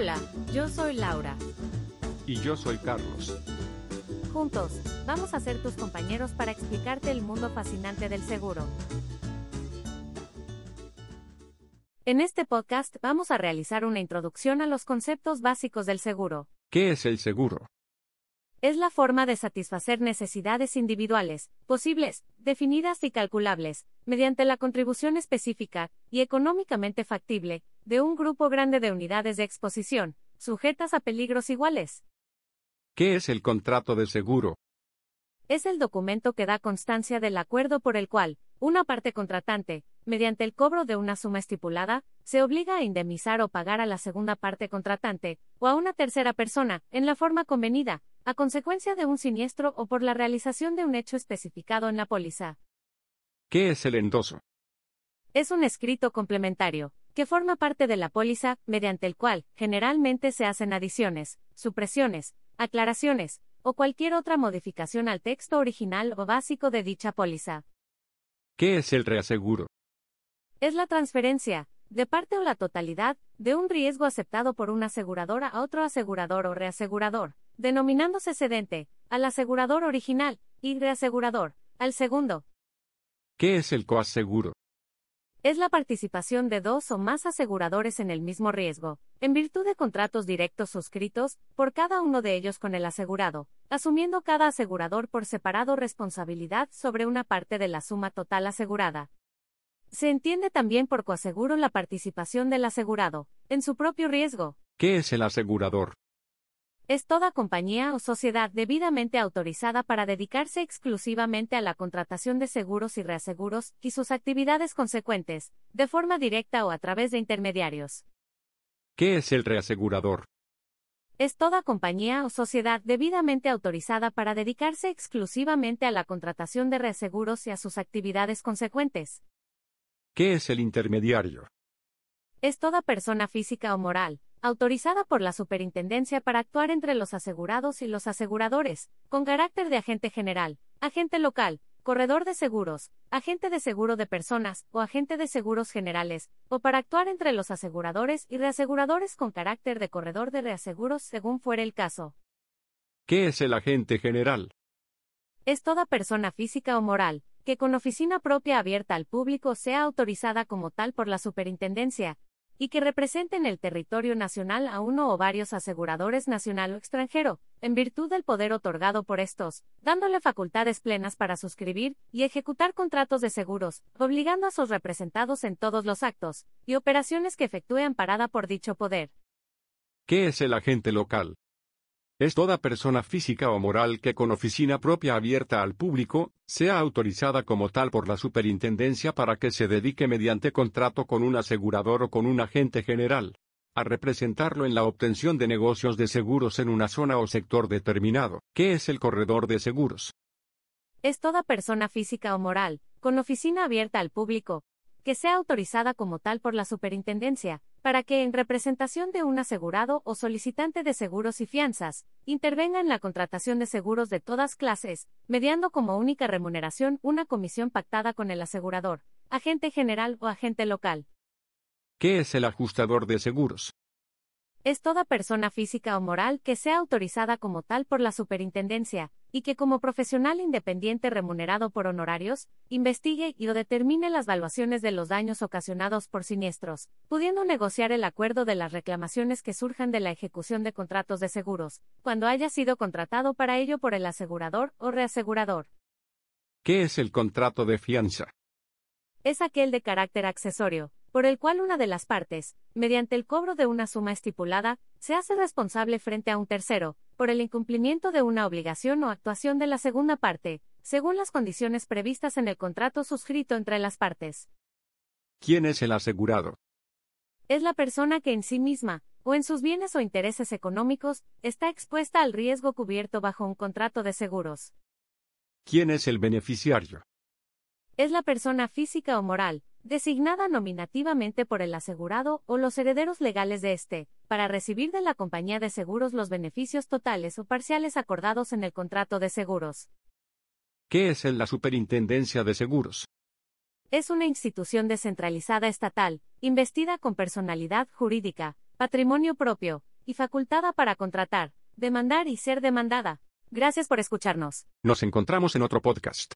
Hola, yo soy Laura. Y yo soy Carlos. Juntos, vamos a ser tus compañeros para explicarte el mundo fascinante del seguro. En este podcast vamos a realizar una introducción a los conceptos básicos del seguro. ¿Qué es el seguro? Es la forma de satisfacer necesidades individuales, posibles, definidas y calculables, mediante la contribución específica y económicamente factible de un grupo grande de unidades de exposición, sujetas a peligros iguales. ¿Qué es el contrato de seguro? Es el documento que da constancia del acuerdo por el cual, una parte contratante, mediante el cobro de una suma estipulada, se obliga a indemnizar o pagar a la segunda parte contratante, o a una tercera persona, en la forma convenida, a consecuencia de un siniestro o por la realización de un hecho especificado en la póliza. ¿Qué es el endoso? Es un escrito complementario, que forma parte de la póliza, mediante el cual, generalmente se hacen adiciones, supresiones, aclaraciones, o cualquier otra modificación al texto original o básico de dicha póliza. ¿Qué es el reaseguro? Es la transferencia, de parte o la totalidad, de un riesgo aceptado por una aseguradora a otro asegurador o reasegurador, denominándose cedente, al asegurador original, y reasegurador, al segundo. ¿Qué es el coaseguro? Es la participación de dos o más aseguradores en el mismo riesgo, en virtud de contratos directos suscritos, por cada uno de ellos con el asegurado, asumiendo cada asegurador por separado responsabilidad sobre una parte de la suma total asegurada. Se entiende también por coaseguro la participación del asegurado, en su propio riesgo. ¿Qué es el asegurador? Es toda compañía o sociedad debidamente autorizada para dedicarse exclusivamente a la contratación de seguros y reaseguros y sus actividades consecuentes, de forma directa o a través de intermediarios. ¿Qué es el reasegurador? Es toda compañía o sociedad debidamente autorizada para dedicarse exclusivamente a la contratación de reaseguros y a sus actividades consecuentes. ¿Qué es el intermediario? Es toda persona física o moral, autorizada por la Superintendencia para actuar entre los asegurados y los aseguradores, con carácter de agente general, agente local, corredor de seguros, agente de seguro de personas o agente de seguros generales, o para actuar entre los aseguradores y reaseguradores con carácter de corredor de reaseguros según fuere el caso. ¿Qué es el agente general? Es toda persona física o moral, que con oficina propia abierta al público sea autorizada como tal por la Superintendencia, y que represente en el territorio nacional a uno o varios aseguradores nacional o extranjero, en virtud del poder otorgado por estos, dándole facultades plenas para suscribir y ejecutar contratos de seguros, obligando a sus representados en todos los actos y operaciones que efectúe amparada por dicho poder. ¿Qué es el agente local? Es toda persona física o moral que con oficina propia abierta al público, sea autorizada como tal por la superintendencia para que se dedique mediante contrato con un asegurador o con un agente general, a representarlo en la obtención de negocios de seguros en una zona o sector determinado. ¿Qué es el corredor de seguros? Es toda persona física o moral, con oficina abierta al público, que sea autorizada como tal por la superintendencia, para que, en representación de un asegurado o solicitante de seguros y fianzas, intervenga en la contratación de seguros de todas clases, mediando como única remuneración una comisión pactada con el asegurador, agente general o agente local. ¿Qué es el ajustador de seguros? Es toda persona física o moral que sea autorizada como tal por la superintendencia, y que como profesional independiente remunerado por honorarios, investigue y o determine las valuaciones de los daños ocasionados por siniestros, pudiendo negociar el acuerdo de las reclamaciones que surjan de la ejecución de contratos de seguros, cuando haya sido contratado para ello por el asegurador o reasegurador. ¿Qué es el contrato de fianza? Es aquel de carácter accesorio, por el cual una de las partes, mediante el cobro de una suma estipulada, se hace responsable frente a un tercero, por el incumplimiento de una obligación o actuación de la segunda parte, según las condiciones previstas en el contrato suscrito entre las partes. ¿Quién es el asegurado? Es la persona que en sí misma, o en sus bienes o intereses económicos, está expuesta al riesgo cubierto bajo un contrato de seguros. ¿Quién es el beneficiario? Es la persona física o moral, designada nominativamente por el asegurado o los herederos legales de éste, para recibir de la compañía de seguros los beneficios totales o parciales acordados en el contrato de seguros. ¿Qué es la Superintendencia de Seguros? Es una institución descentralizada estatal, investida con personalidad jurídica, patrimonio propio, y facultada para contratar, demandar y ser demandada. Gracias por escucharnos. Nos encontramos en otro podcast.